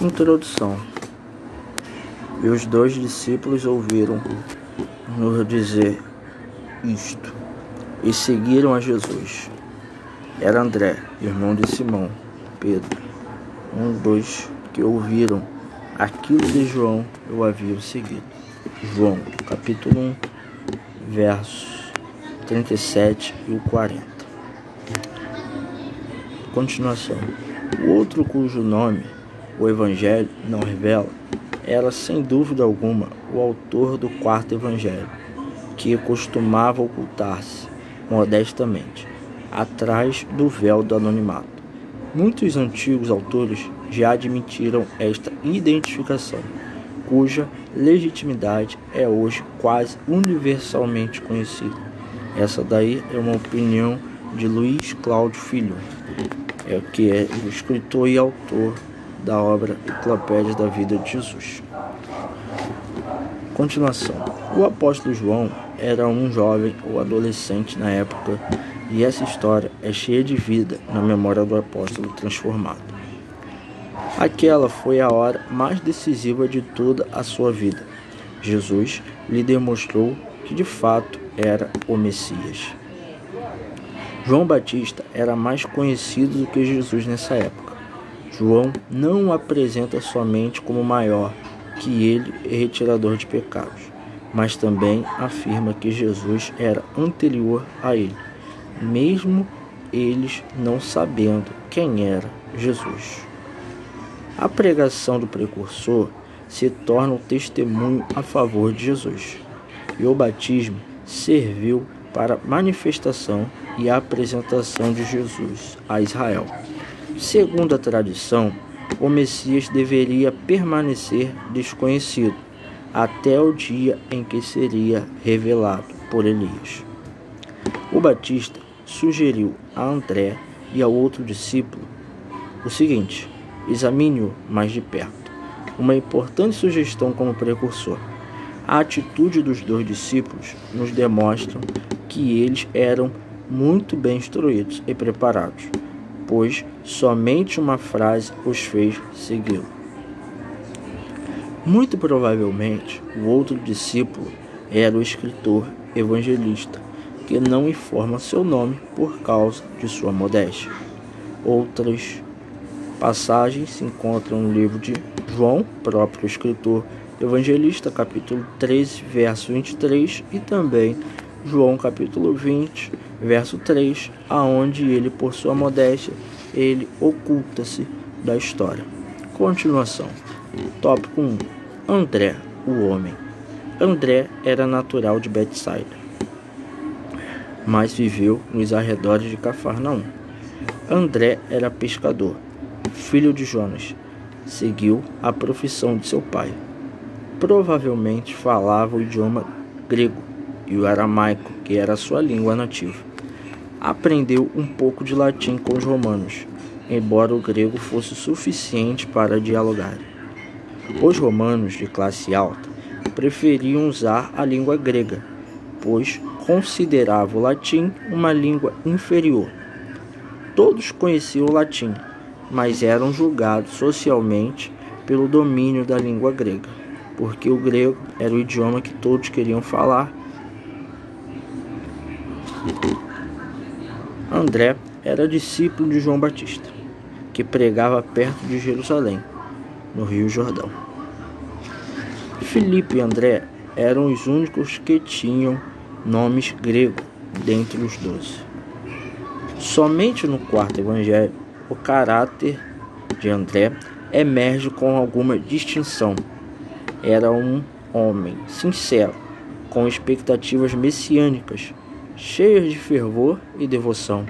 Introdução E os dois discípulos ouviram-no dizer isto e seguiram a Jesus. Era André, irmão de Simão, Pedro, um dos que ouviram aquilo de João o haviam seguido. João, capítulo 1, versos 37 e o 40. Continuação. O outro cujo nome o Evangelho não revela era, sem dúvida alguma, o autor do quarto Evangelho, que costumava ocultar-se modestamente atrás do véu do anonimato. Muitos antigos autores já admitiram esta identificação, cuja legitimidade é hoje quase universalmente conhecida. Essa daí é uma opinião de Luiz Cláudio Filho, é que é o escritor e autor da obra Enciclopédia da Vida de Jesus. Continuação. O apóstolo João era um jovem ou adolescente na época e essa história é cheia de vida na memória do apóstolo transformado. Aquela foi a hora mais decisiva de toda a sua vida. Jesus lhe demonstrou que de fato era o Messias. João Batista era mais conhecido do que Jesus nessa época. João não o apresenta somente como maior que ele e retirador de pecados, mas também afirma que Jesus era anterior a ele, mesmo eles não sabendo quem era Jesus. A pregação do precursor se torna um testemunho a favor de Jesus, e o batismo serviu para manifestação e apresentação de Jesus a Israel. Segundo a tradição, o Messias deveria permanecer desconhecido até o dia em que seria revelado por Elias. O Batista sugeriu a André e ao outro discípulo o seguinte: examine-o mais de perto. Uma importante sugestão como precursor. A atitude dos dois discípulos nos demonstra que eles eram muito bem instruídos e preparados, pois somente uma frase os fez segui-lo. Muito provavelmente, o outro discípulo era o escritor evangelista, que não informa seu nome por causa de sua modéstia. Outras passagens se encontram no livro de João, próprio escritor evangelista, capítulo 13, verso 23, e também João capítulo 20, verso 3, aonde ele, por sua modéstia, ele oculta-se da história. Continuação. Tópico 1. André, o homem. André era natural de Betsaida, mas viveu nos arredores de Cafarnaum. André era pescador, filho de Jonas. Seguiu a profissão de seu pai. Provavelmente falava o idioma grego e o aramaico, que era sua língua nativa. Aprendeu um pouco de latim com os romanos, embora o grego fosse suficiente para dialogar. Os romanos de classe alta preferiam usar a língua grega, pois consideravam o latim uma língua inferior. Todos conheciam o latim, mas eram julgados socialmente pelo domínio da língua grega, porque o grego era o idioma que todos queriam falar André era discípulo de João Batista, que pregava perto de Jerusalém, no Rio Jordão. Filipe e André eram os únicos que tinham nomes gregos dentre os doze. Somente no quarto evangelho, o caráter de André emerge com alguma distinção. Era um homem sincero, com expectativas messiânicas cheias de fervor e devoção.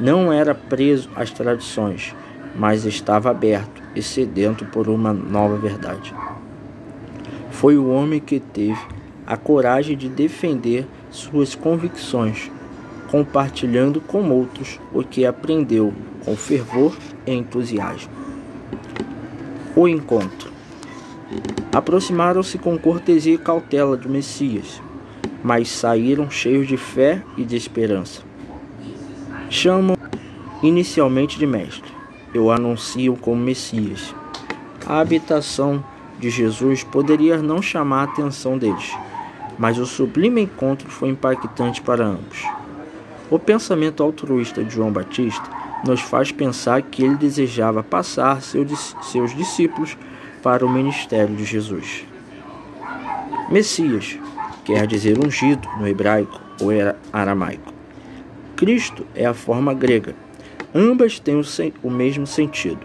Não era preso às tradições, mas estava aberto e sedento por uma nova verdade. Foi o homem que teve a coragem de defender suas convicções, compartilhando com outros o que aprendeu com fervor e entusiasmo. O encontro. Aproximaram-se com cortesia e cautela do Messias, mas saíram cheios de fé e de esperança. Chamam inicialmente de mestre, eu anuncio como Messias. A habitação de Jesus poderia não chamar a atenção deles, mas o sublime encontro foi impactante para ambos. O pensamento altruísta de João Batista nos faz pensar que ele desejava passar seus discípulos para o ministério de Jesus. Messias quer dizer ungido no hebraico ou aramaico. Cristo é a forma grega. Ambas têm o, mesmo sentido.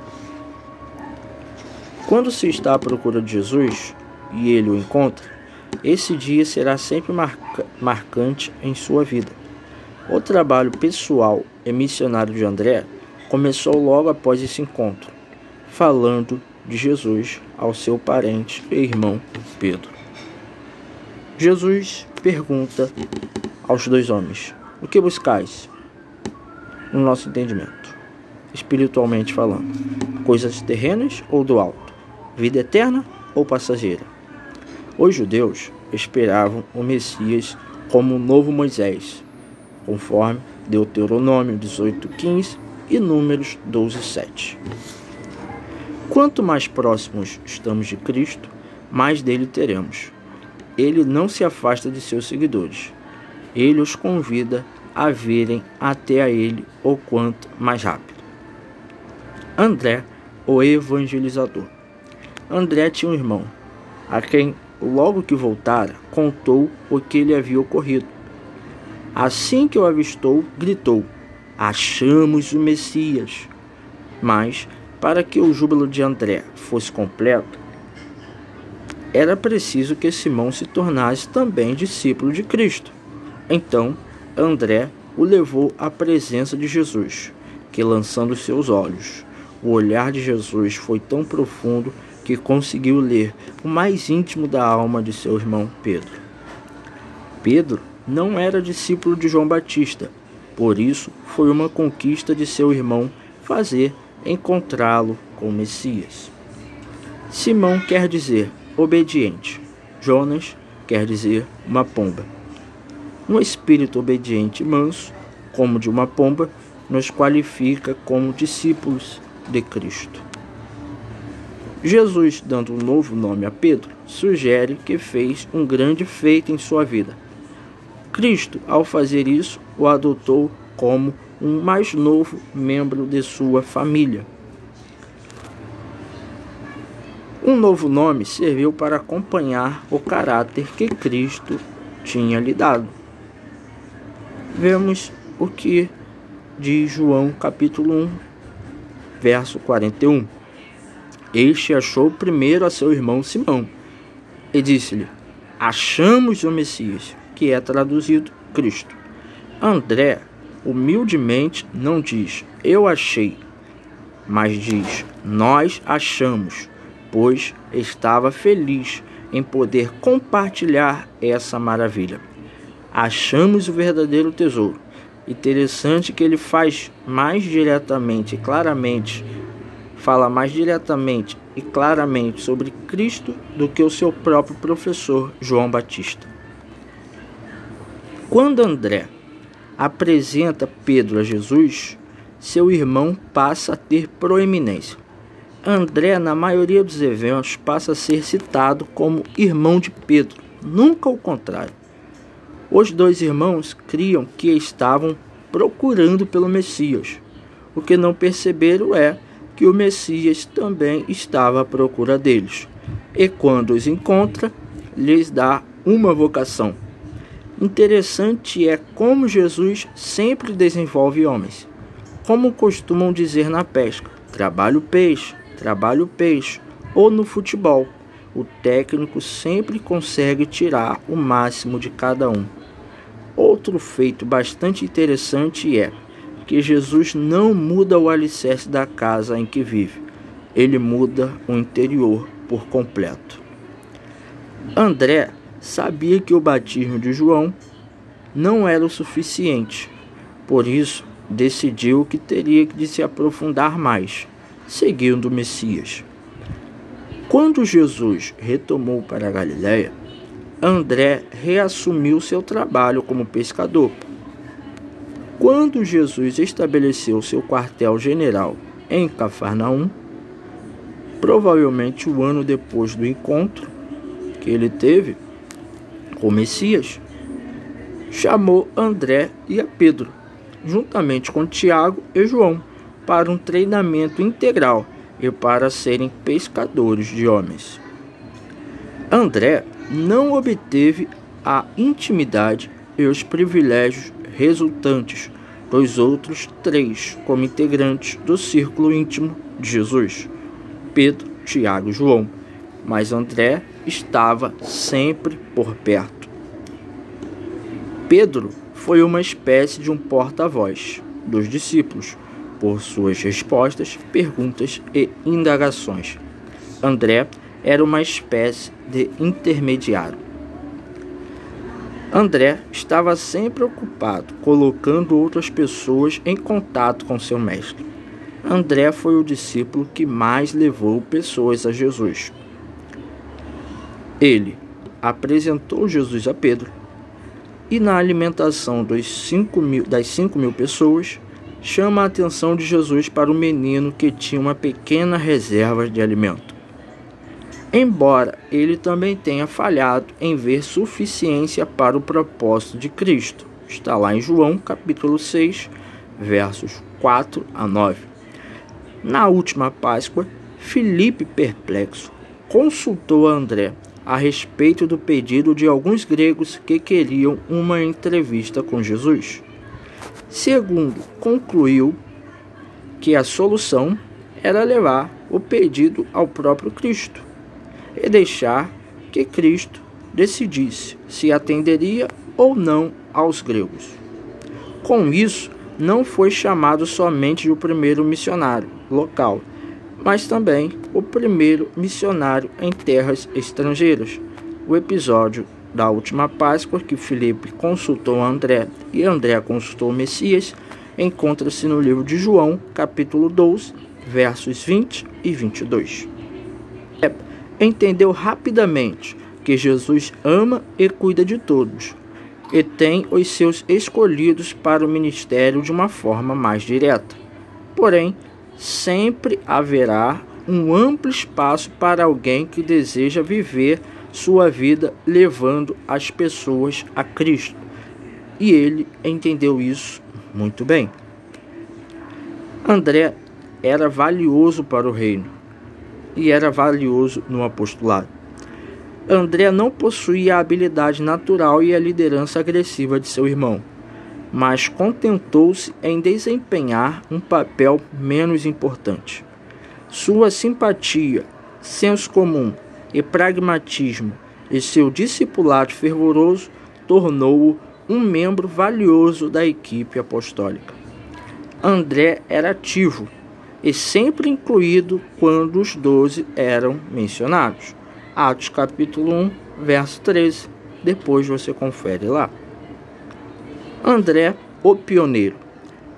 Quando se está à procura de Jesus e ele o encontra, esse dia será sempre marca marcante em sua vida. O trabalho pessoal e missionário de André começou logo após esse encontro, falando de Jesus ao seu parente e irmão Pedro. Jesus pergunta aos dois homens: O que buscais? No nosso entendimento, espiritualmente falando, coisas terrenas ou do alto, vida eterna ou passageira? Os judeus esperavam o Messias como o novo Moisés, conforme Deuteronômio 18:15 e Números 12:7. Quanto mais próximos estamos de Cristo, mais dele teremos. Ele não se afasta de seus seguidores. Ele os convida a virem até a ele o quanto mais rápido. André, o evangelizador. André tinha um irmão, a quem, logo que voltara, contou o que lhe havia ocorrido. Assim que o avistou, gritou: Achamos o Messias! Mas, para que o júbilo de André fosse completo, era preciso que Simão se tornasse também discípulo de Cristo. Então, André o levou à presença de Jesus, que lançando seus olhos, o olhar de Jesus foi tão profundo que conseguiu ler o mais íntimo da alma de seu irmão Pedro. Pedro não era discípulo de João Batista, por isso foi uma conquista de seu irmão fazer encontrá-lo com Messias. Simão quer dizer obediente. Jonas quer dizer uma pomba. Um espírito obediente e manso, como de uma pomba, nos qualifica como discípulos de Cristo. Jesus, dando um novo nome a Pedro, sugere que fez um grande feito em sua vida. Cristo, ao fazer isso, o adotou como um mais novo membro de sua família. Um novo nome serviu para acompanhar o caráter que Cristo tinha lhe dado. Vemos o que diz João capítulo 1, verso 41. Este achou primeiro a seu irmão Simão e disse-lhe: Achamos o Messias, que é traduzido Cristo. André, humildemente, não diz eu achei, mas diz nós achamos pois estava feliz em poder compartilhar essa maravilha. Achamos o verdadeiro tesouro. Interessante que ele faz mais diretamente, claramente, fala mais diretamente e claramente sobre Cristo do que o seu próprio professor João Batista. Quando André apresenta Pedro a Jesus, seu irmão passa a ter proeminência. André, na maioria dos eventos, passa a ser citado como irmão de Pedro, nunca o contrário. Os dois irmãos criam que estavam procurando pelo Messias. O que não perceberam é que o Messias também estava à procura deles. E quando os encontra, lhes dá uma vocação. Interessante é como Jesus sempre desenvolve homens. Como costumam dizer na pesca: trabalho peixe, trabalha o peixe ou no futebol. O técnico sempre consegue tirar o máximo de cada um. Outro feito bastante interessante é que Jesus não muda o alicerce da casa em que vive, ele muda o interior por completo. André sabia que o batismo de João não era o suficiente, por isso decidiu que teria de se aprofundar mais seguindo o Messias. Quando Jesus retomou para a Galiléia, André reassumiu seu trabalho como pescador. Quando Jesus estabeleceu seu quartel-general em Cafarnaum, provavelmente um ano depois do encontro que ele teve com Messias, chamou André e a Pedro, juntamente com Tiago e João, para um treinamento integral e para serem pescadores de homens. André não obteve a intimidade e os privilégios resultantes dos outros três como integrantes do círculo íntimo de Jesus: Pedro, Tiago e João. Mas André estava sempre por perto. Pedro foi uma espécie de um porta-voz dos discípulos por suas respostas, perguntas e indagações. André era uma espécie de intermediário. André estava sempre ocupado colocando outras pessoas em contato com seu mestre. André foi o discípulo que mais levou pessoas a Jesus. Ele apresentou Jesus a Pedro e, na alimentação dos mil, das cinco mil pessoas, chama a atenção de Jesus para o menino que tinha uma pequena reserva de alimento. Embora ele também tenha falhado em ver suficiência para o propósito de Cristo. Está lá em João, capítulo 6, versos 4 a 9. Na última Páscoa, Filipe, perplexo, consultou André a respeito do pedido de alguns gregos que queriam uma entrevista com Jesus. Segundo, concluiu que a solução era levar o pedido ao próprio Cristo e deixar que Cristo decidisse se atenderia ou não aos gregos. Com isso, não foi chamado somente o primeiro missionário local, mas também o primeiro missionário em terras estrangeiras. O episódio da última Páscoa, que Filipe consultou André e André consultou Messias, encontra-se no livro de João, capítulo 12, versos 20 e 22. É, entendeu rapidamente que Jesus ama e cuida de todos e tem os seus escolhidos para o ministério de uma forma mais direta. Porém, sempre haverá um amplo espaço para alguém que deseja viver sua vida levando as pessoas a Cristo. E ele entendeu isso muito bem. André era valioso para o reino e era valioso no apostolado. André não possuía a habilidade natural e a liderança agressiva de seu irmão, mas contentou-se em desempenhar um papel menos importante. Sua simpatia, senso comum e pragmatismo e seu discipulado fervoroso tornou-o um membro valioso da equipe apostólica. André era ativo e sempre incluído quando os doze eram mencionados. Atos capítulo 1, verso 13. Depois você confere lá. André, o pioneiro.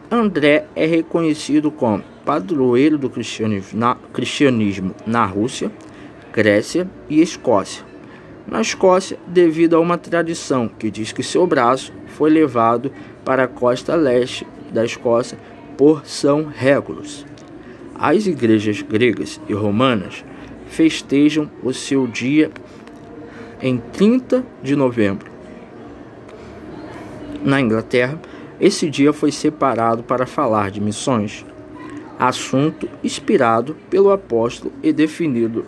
André é reconhecido como padroeiro do cristianismo na, cristianismo na Rússia Grécia e Escócia. Na Escócia, devido a uma tradição que diz que seu braço foi levado para a costa leste da Escócia por São Régulos. As igrejas gregas e romanas festejam o seu dia em 30 de novembro. Na Inglaterra, esse dia foi separado para falar de missões, assunto inspirado pelo apóstolo e definido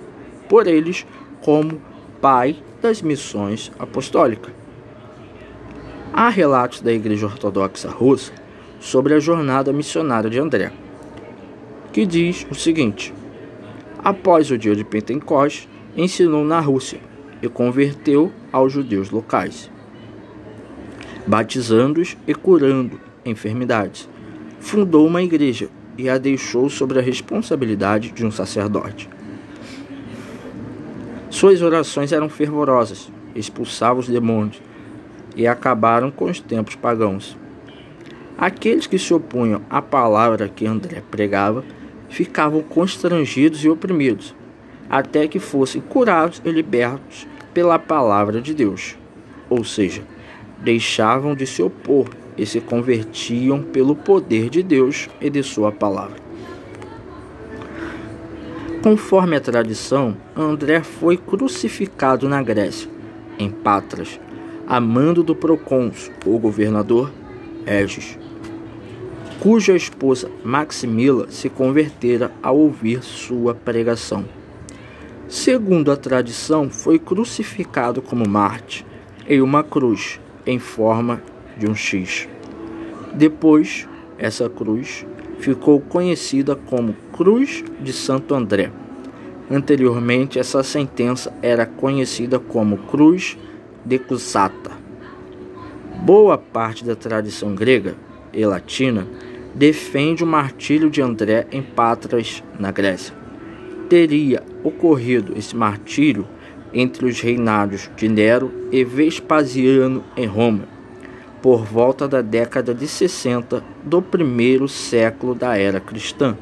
por eles como pai das missões apostólicas. Há relatos da Igreja Ortodoxa Russa sobre a jornada missionária de André, que diz o seguinte: Após o dia de Pentecostes, ensinou na Rússia e converteu aos judeus locais, batizando-os e curando enfermidades. Fundou uma igreja e a deixou sob a responsabilidade de um sacerdote. Suas orações eram fervorosas, expulsavam os demônios e acabaram com os tempos pagãos. Aqueles que se opunham à palavra que André pregava ficavam constrangidos e oprimidos, até que fossem curados e libertos pela palavra de Deus. Ou seja, deixavam de se opor e se convertiam pelo poder de Deus e de Sua palavra. Conforme a tradição, André foi crucificado na Grécia, em Patras, a mando do procônsul, o governador Regis, cuja esposa Maximila se convertera ao ouvir sua pregação. Segundo a tradição, foi crucificado como Marte em uma cruz em forma de um X. Depois, essa cruz ficou conhecida como Cruz de Santo André. Anteriormente, essa sentença era conhecida como Cruz de Cusata. Boa parte da tradição grega e latina defende o martírio de André em Patras, na Grécia. Teria ocorrido esse martírio entre os reinados de Nero e Vespasiano em Roma por volta da década de 60 do primeiro século da era cristã.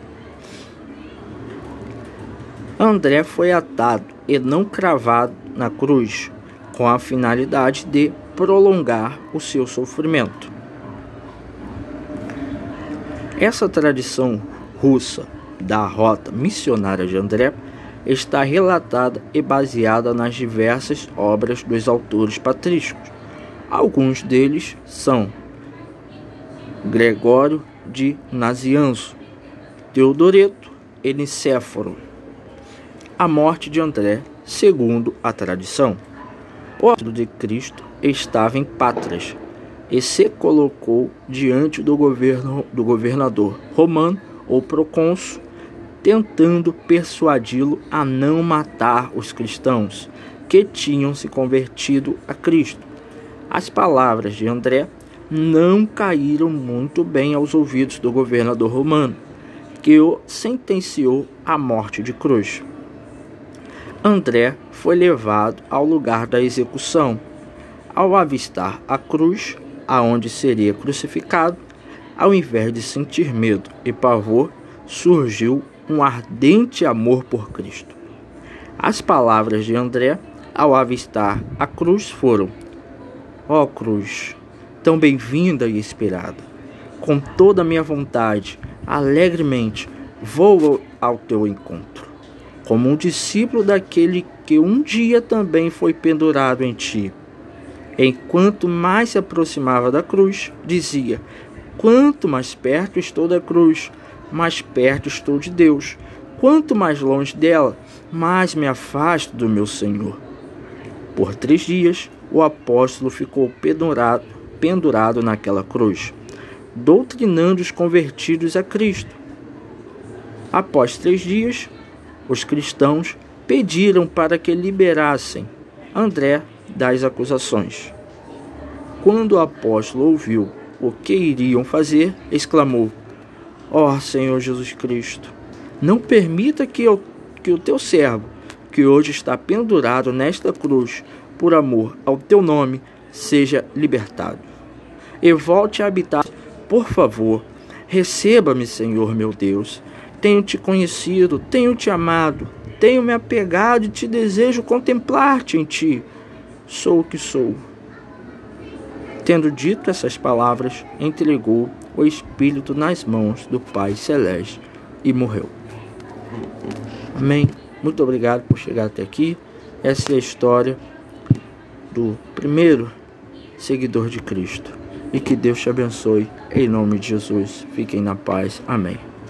André foi atado e não cravado na cruz, com a finalidade de prolongar o seu sofrimento. Essa tradição russa da rota missionária de André está relatada e baseada nas diversas obras dos autores patrísticos Alguns deles são Gregório de Nazianzo, Teodoreto e Nicéforo. A morte de André, segundo a tradição. O apóstolo de Cristo estava em Patras e se colocou diante do, governo, do governador romano ou procônsul, tentando persuadi-lo a não matar os cristãos que tinham se convertido a Cristo. As palavras de André não caíram muito bem aos ouvidos do governador romano, que o sentenciou à morte de cruz. André foi levado ao lugar da execução. Ao avistar a cruz, aonde seria crucificado, ao invés de sentir medo e pavor, surgiu um ardente amor por Cristo. As palavras de André, ao avistar a cruz, foram: Ó oh, cruz, tão bem-vinda e esperada, com toda a minha vontade, alegremente vou ao teu encontro, como um discípulo daquele que um dia também foi pendurado em ti. Enquanto mais se aproximava da cruz, dizia: Quanto mais perto estou da cruz, mais perto estou de Deus. Quanto mais longe dela, mais me afasto do meu Senhor. Por três dias o apóstolo ficou pendurado, pendurado naquela cruz, doutrinando os convertidos a Cristo. Após três dias, os cristãos pediram para que liberassem André das acusações. Quando o apóstolo ouviu o que iriam fazer, exclamou: Ó oh, Senhor Jesus Cristo, não permita que, eu, que o teu servo, que hoje está pendurado nesta cruz, por amor ao teu nome, seja libertado. E volte a habitar, por favor. Receba-me, Senhor meu Deus. Tenho te conhecido, tenho te amado, tenho me apegado e te desejo contemplar-te em ti. Sou o que sou. Tendo dito essas palavras, entregou o Espírito nas mãos do Pai Celeste e morreu. Amém. Muito obrigado por chegar até aqui. Essa é a história do primeiro seguidor de Cristo. E que Deus te abençoe. Em nome de Jesus. Fiquem na paz. Amém.